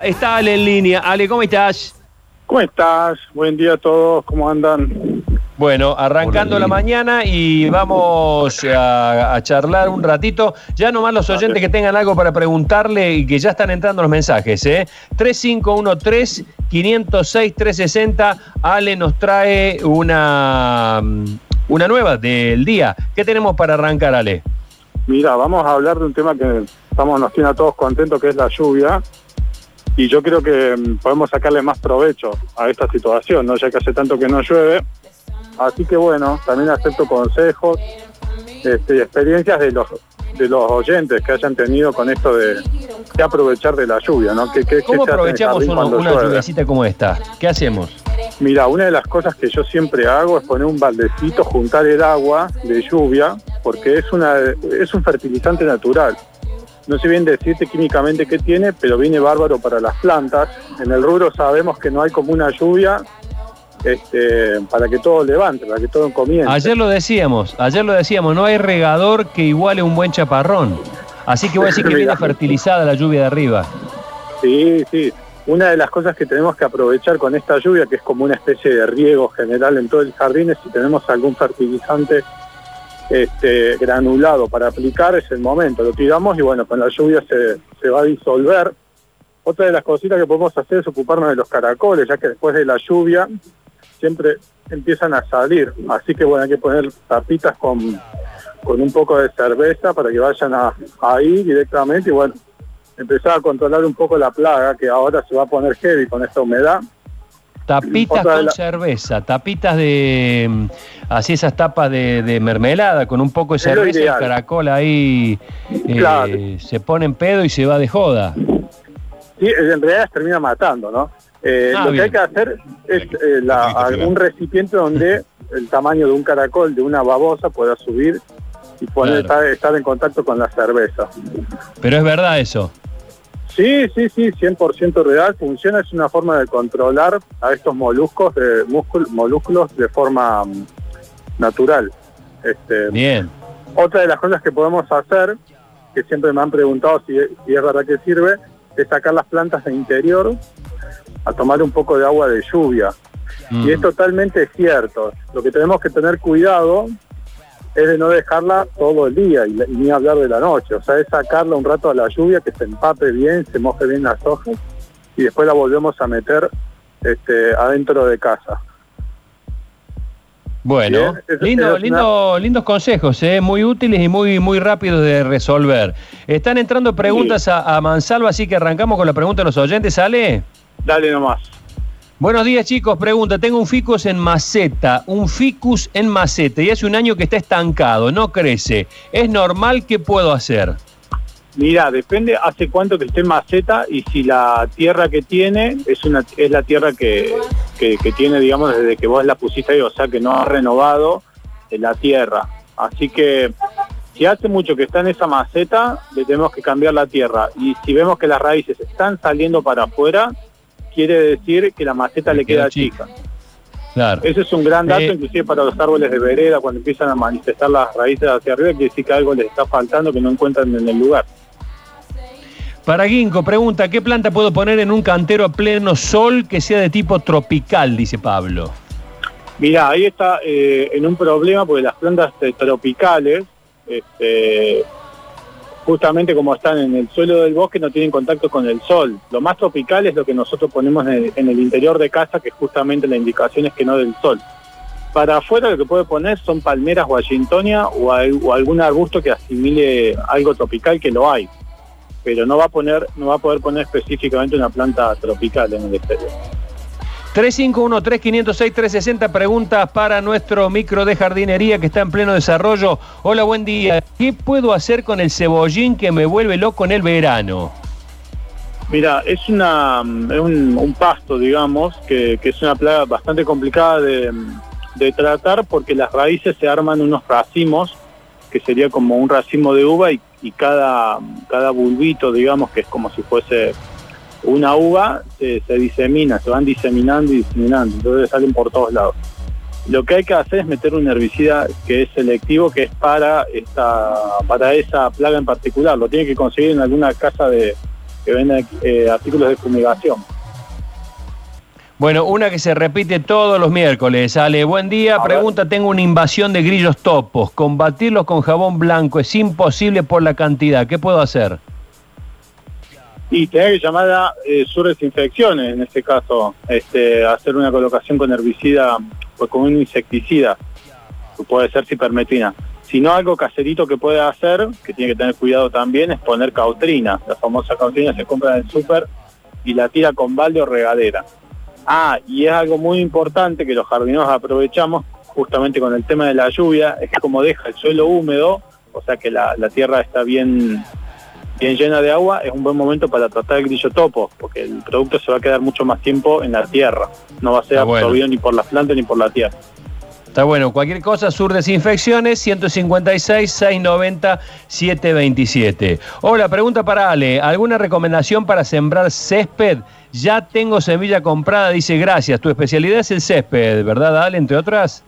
Está Ale en línea. Ale, ¿cómo estás? ¿Cómo estás? Buen día a todos, ¿cómo andan? Bueno, arrancando la mañana y vamos a, a charlar un ratito. Ya nomás los oyentes que tengan algo para preguntarle y que ya están entrando los mensajes, ¿eh? 3513-506-360. Ale nos trae una, una nueva del día. ¿Qué tenemos para arrancar, Ale? Mira, vamos a hablar de un tema que estamos, nos tiene a todos contentos, que es la lluvia. Y yo creo que mm, podemos sacarle más provecho a esta situación, ¿no? ya que hace tanto que no llueve. Así que bueno, también acepto consejos este, y experiencias de los de los oyentes que hayan tenido con esto de, de aprovechar de la lluvia, ¿no? ¿Qué, qué- qué ¿Cómo el aprovechamos jardín una, llueve? lluviacita como esta? ¿Qué hacemos? Mira, una de las cosas que yo siempre hago es poner un baldecito, juntar el agua de lluvia, porque es, una, es un fertilizante natural. No sé bien decirte químicamente qué tiene, pero viene bárbaro para las plantas. En el rubro sabemos que no hay como una lluvia este, para que todo levante, para que todo comience. Ayer lo decíamos, ayer lo decíamos, no hay regador que iguale un buen chaparrón. Así que voy a decir que viene fertilizada la lluvia de arriba. Sí, sí. Una de las cosas que tenemos que aprovechar con esta lluvia, que es como una especie de riego general en todo el jardín, es si tenemos algún fertilizante este, granulado para aplicar, es el momento. Lo tiramos y bueno, con la lluvia se, se va a disolver. Otra de las cositas que podemos hacer es ocuparnos de los caracoles, ya que después de la lluvia siempre empiezan a salir. Así que bueno, hay que poner tapitas con, con un poco de cerveza para que vayan a, ahí directamente y bueno, empezar a controlar un poco la plaga que ahora se va a poner heavy con esta humedad. Tapitas con la- cerveza, tapitas de. mm, Así esas tapas de, de mermelada con un poco de Es cerveza y caracol ahí eh, Claro. se pone en pedo y se va de joda. Sí, en realidad termina matando, ¿no? Eh, Ah, lo bien. que hay que hacer es eh, la- un recipiente donde el tamaño de un caracol, de una babosa, pueda subir y poder Claro. estar, estar en contacto con la cerveza. Pero es verdad eso. Sí, sí, sí, 100% real. Funciona, es una forma de controlar a estos moluscos, de molúsculos de forma mm, natural. Este, Bien. Otra de las cosas que podemos hacer, que siempre me han preguntado si, si es verdad que sirve, es sacar las plantas de interior a tomar un poco de agua de lluvia. Mm. Y es totalmente cierto. Lo que tenemos que tener cuidado es de no dejarla todo el día y, y ni hablar de la noche. O sea, es sacarla un rato a la lluvia, que se empape bien, se moje bien las hojas y después la volvemos a meter este, adentro de casa. Bueno, lindo, es lindo, lindos consejos, eh, muy útiles y muy, muy rápidos de resolver. Están entrando preguntas a, a Mansalva, así que arrancamos con la pregunta de los oyentes. ¿Sale? Dale nomás. Buenos días, chicos. Pregunta: Tengo un ficus en maceta, un ficus en maceta, y hace un año que está estancado, no crece. ¿Es normal? ¿Qué puedo hacer? Mira, depende hace cuánto que esté en maceta y si la tierra que tiene es una es la tierra que, que, que tiene, digamos, desde que vos la pusiste ahí, o sea que no ha renovado eh, la tierra. Así que si hace mucho que está en esa maceta, le tenemos que cambiar la tierra. Y si vemos que las raíces están saliendo para afuera, quiere decir que la maceta Le le queda queda chica. chica. Claro. Ese es un gran dato, Eh, inclusive para los árboles de vereda, cuando empiezan a manifestar las raíces hacia arriba, quiere decir que algo les está faltando que no encuentran en el lugar. Para Ginkgo, pregunta: ¿Qué planta puedo poner en un cantero a pleno sol que sea de tipo tropical? Dice Pablo. Mira, ahí está eh, en un problema porque las plantas eh, tropicales, este, justamente como están en el suelo del bosque, no tienen contacto con el sol. Lo más tropical es lo que nosotros ponemos en el, interior de casa, que justamente la indicación es que no del sol. Para afuera lo que puede poner son palmeras washingtonia o, o algún arbusto que asimile algo tropical que lo hay. Pero no va a poner, no va a poder poner específicamente una planta tropical en el exterior. 351-3506-360 preguntas para nuestro micro de jardinería que está en pleno desarrollo. Hola, buen día. ¿Qué puedo hacer con el cebollín que me vuelve loco en el verano? Mira, es, una, un, pasto, digamos, que, que es una plaga bastante complicada de, de tratar porque las raíces se arman unos racimos, que sería como un racimo de uva y, y cada, cada bulbito, digamos, que es como si fuese una uva, se, se disemina, se van diseminando y diseminando, entonces salen por todos lados. Lo que hay que hacer es meter un herbicida que es selectivo, que es para, esta, para esa plaga en particular. Lo tiene que conseguir en alguna casa de, que venden eh, artículos de fumigación. Bueno, una que se repite todos los miércoles. Ale, buen día. Pregunta, tengo una invasión de grillos topos. Combatirlos con jabón blanco es imposible por la cantidad. ¿Qué puedo hacer? Y tener que llamar a eh, en este caso, este, hacer una colocación con herbicida, pues con un insecticida, puede ser cipermetrina. Si no, algo caserito que puede hacer, que tiene que tener cuidado también, es poner cautrina. La famosa cautrina se compra en el súper y la tira con balde o regadera. Ah, y es algo muy importante que los jardineros aprovechamos justamente con el tema de la lluvia, es que como deja el suelo húmedo, o sea que la, tierra está bien, bien llena de agua, es un buen momento para tratar el grillo topo, porque el producto se va a quedar mucho más tiempo en la tierra, no va a ser absorbido ni por las plantas ni por la tierra. Está bueno, cualquier cosa, Sur Desinfecciones, 156-690-727. Hola, pregunta para Ale, ¿alguna recomendación para sembrar césped? Ya tengo semilla comprada, dice gracias. Tu especialidad es el césped, ¿verdad, Ale, entre otras?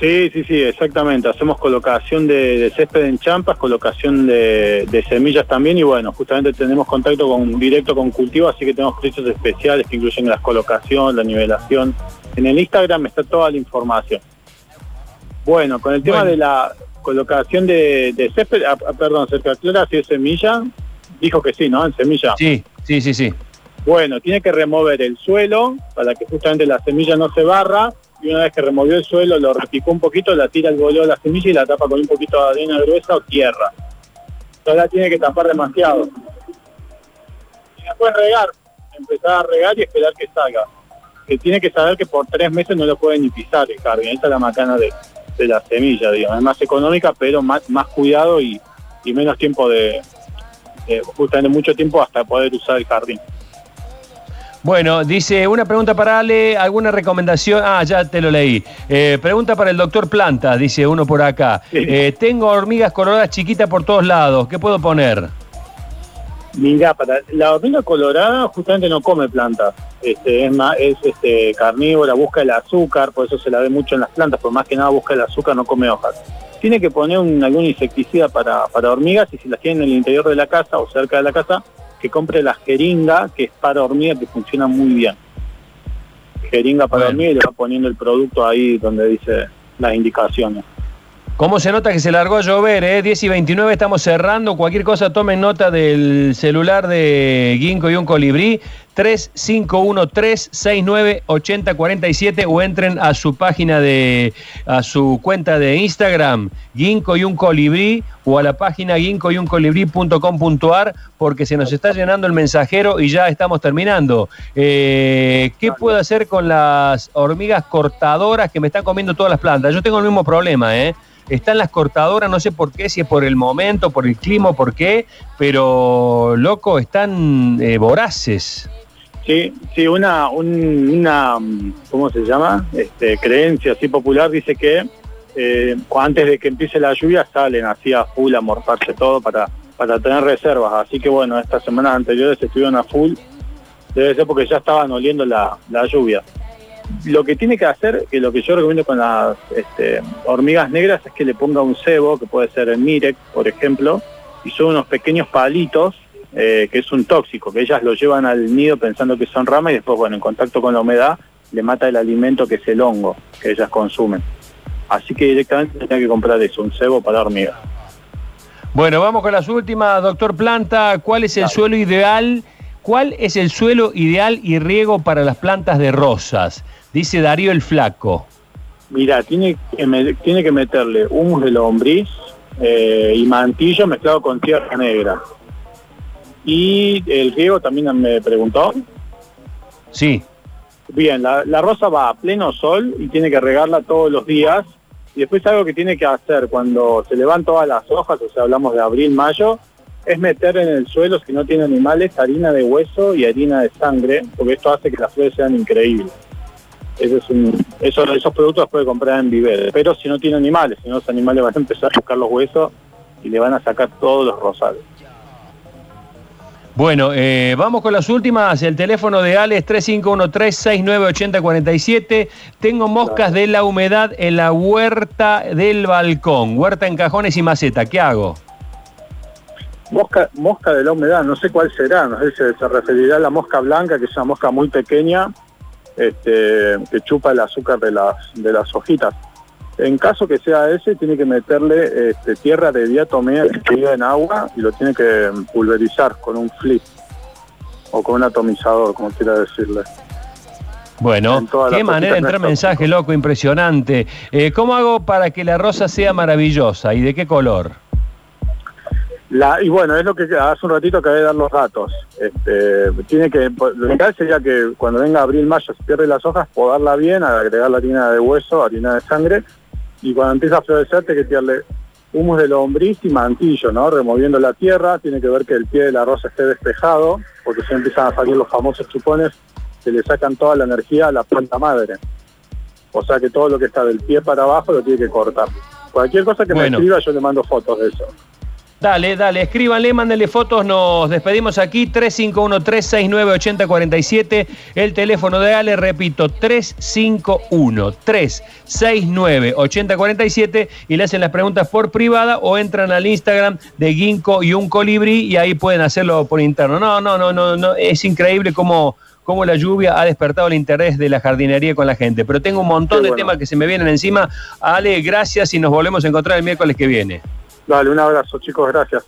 Sí, sí, sí, exactamente. Hacemos colocación de, césped en champas, colocación de, semillas también y bueno, justamente tenemos contacto con, directo con cultivo, así que tenemos precios especiales que incluyen las colocación, la nivelación. En el Instagram está toda la información. Bueno, con el tema de la colocación de, césped, ah, ah, perdón, cerca clara, si es semilla, dijo que sí, ¿no? En semilla. Sí, sí, sí, sí. Bueno, tiene que remover el suelo para que justamente la semilla no se barra y una vez que removió el suelo lo repicó un poquito, la tira el boleo de la semilla y la tapa con un poquito de arena gruesa o tierra. Entonces la tiene que tapar demasiado. Y después regar, empezar a regar y esperar que salga. Que tiene que saber que por tres meses no lo puede ni pisar el jardín. Esta es la macana de, la semilla, digamos. Es más económica, pero más, más cuidado y, menos tiempo de, justamente mucho tiempo hasta poder usar el jardín. Bueno, dice, una pregunta para Ale, ¿alguna recomendación? Ah, ya te lo leí. Eh, pregunta para el doctor Planta, dice uno por acá. Eh, tengo hormigas coloradas chiquitas por todos lados, ¿qué puedo poner? Mira, para la hormiga colorada justamente no come plantas. Este, es más, es este, carnívora, busca el azúcar, por eso se la ve mucho en las plantas, por más que nada busca el azúcar, no come hojas. Tiene que poner algún insecticida para, para hormigas y si las tiene en el interior de la casa o cerca de la casa, que compre la jeringa, que es para hormiga, que funciona muy bien. Jeringa para hormiga y le va poniendo el producto ahí donde dice las indicaciones. ¿Cómo se nota que se largó a llover? Eh? 10 y 29 estamos cerrando. Cualquier cosa tomen nota del celular de Ginkgo y un colibrí. 351-369-8047 o entren a su página de, a su cuenta de Instagram, Ginkgo y un colibrí, o a la página ginkgoyuncolibrí.com.ar porque se nos está llenando el mensajero y ya estamos terminando. Eh, ¿Qué puedo hacer con las hormigas cortadoras que me están comiendo todas las plantas? Yo tengo el mismo problema, ¿eh? Están las cortadoras, no sé por qué, si es por el momento, por el clima, por qué, pero loco, están eh, voraces. Sí, sí, una, una, ¿cómo se llama? Este, creencia así popular dice que eh, antes de que empiece la lluvia salen así a full a morfarse todo para, para tener reservas. Así que bueno, estas semanas anteriores estuvieron a full, debe ser porque ya estaban oliendo la, la lluvia lo que tiene que hacer, que lo que yo recomiendo con las este, hormigas negras es que le ponga un cebo, que puede ser el Mirex, por ejemplo, y son unos pequeños palitos, eh, que es un tóxico, que ellas lo llevan al nido pensando que son ramas y después, bueno, en contacto con la humedad, le mata el alimento que es el hongo que ellas consumen. Así que directamente tenía que comprar eso, un cebo para hormigas. Bueno, vamos con las últimas, doctor Planta. ¿Cuál es el suelo ideal? ¿Cuál es el suelo ideal y riego para las plantas de rosas? Dice Darío el Flaco. Mira, tiene que, tiene que meterle humus de lombriz eh, y mantillo mezclado con tierra negra. Y el riego también me preguntó. Sí. Bien, la, la, rosa va a pleno sol y tiene que regarla todos los días. Y después algo que tiene que hacer cuando se levantan todas las hojas, o sea, hablamos de abril, mayo, es meter en el suelo, si no tiene animales, harina de hueso y harina de sangre, porque esto hace que las flores sean increíbles. Eso es un, eso, esos productos los puede comprar en Viver, pero si no tiene animales, si no los animales van a empezar a buscar los huesos y le van a sacar todos los rosales. Bueno, eh, vamos con las últimas. El teléfono de Ale es 3513-698047. Tengo moscas de la humedad en la huerta del balcón. Huerta en cajones y maceta. ¿Qué hago? Mosca, mosca de la humedad, no sé cuál será, no sé si se referirá a la mosca blanca, que es una mosca muy pequeña, este, que chupa el azúcar de las, de las hojitas. En caso que sea ese, tiene que meterle este, tierra de diatomea que vive en agua y lo tiene que pulverizar con un flip o con un atomizador, como quiera decirle. Bueno, qué manera de entrar mensaje, loco, impresionante. Eh, ¿Cómo hago para que la rosa sea maravillosa y de qué color? La, y bueno, es lo que hace un ratito acabé de dar los datos. Este, tiene que, lo ideal sería que cuando venga abril, mayo, se pierde las hojas, podarla bien, agregar la harina de hueso, harina de sangre, y cuando empieza a florecer, que tirarle humus de lombriz y mantillo, ¿no? Removiendo la tierra, tiene que ver que el pie de la rosa esté despejado, porque se empiezan a salir los famosos chupones que le sacan toda la energía a la planta madre. O sea que todo lo que está del pie para abajo lo tiene que cortar. Cualquier cosa que me escriba yo le mando fotos de eso. Dale, dale, escríbanle, mándenle fotos, nos despedimos aquí, 351-369-8047, el teléfono de Ale, repito, 351-369-8047 y le hacen las preguntas por privada o entran al Instagram de Ginkgo y un colibrí y ahí pueden hacerlo por interno. No, no, no, no, no, es increíble cómo cómo la lluvia ha despertado el interés de la jardinería con la gente. Pero tengo un montón de temas que se me vienen encima. Ale, gracias y nos volvemos a encontrar el miércoles que viene. Dale, un abrazo, chicos, gracias.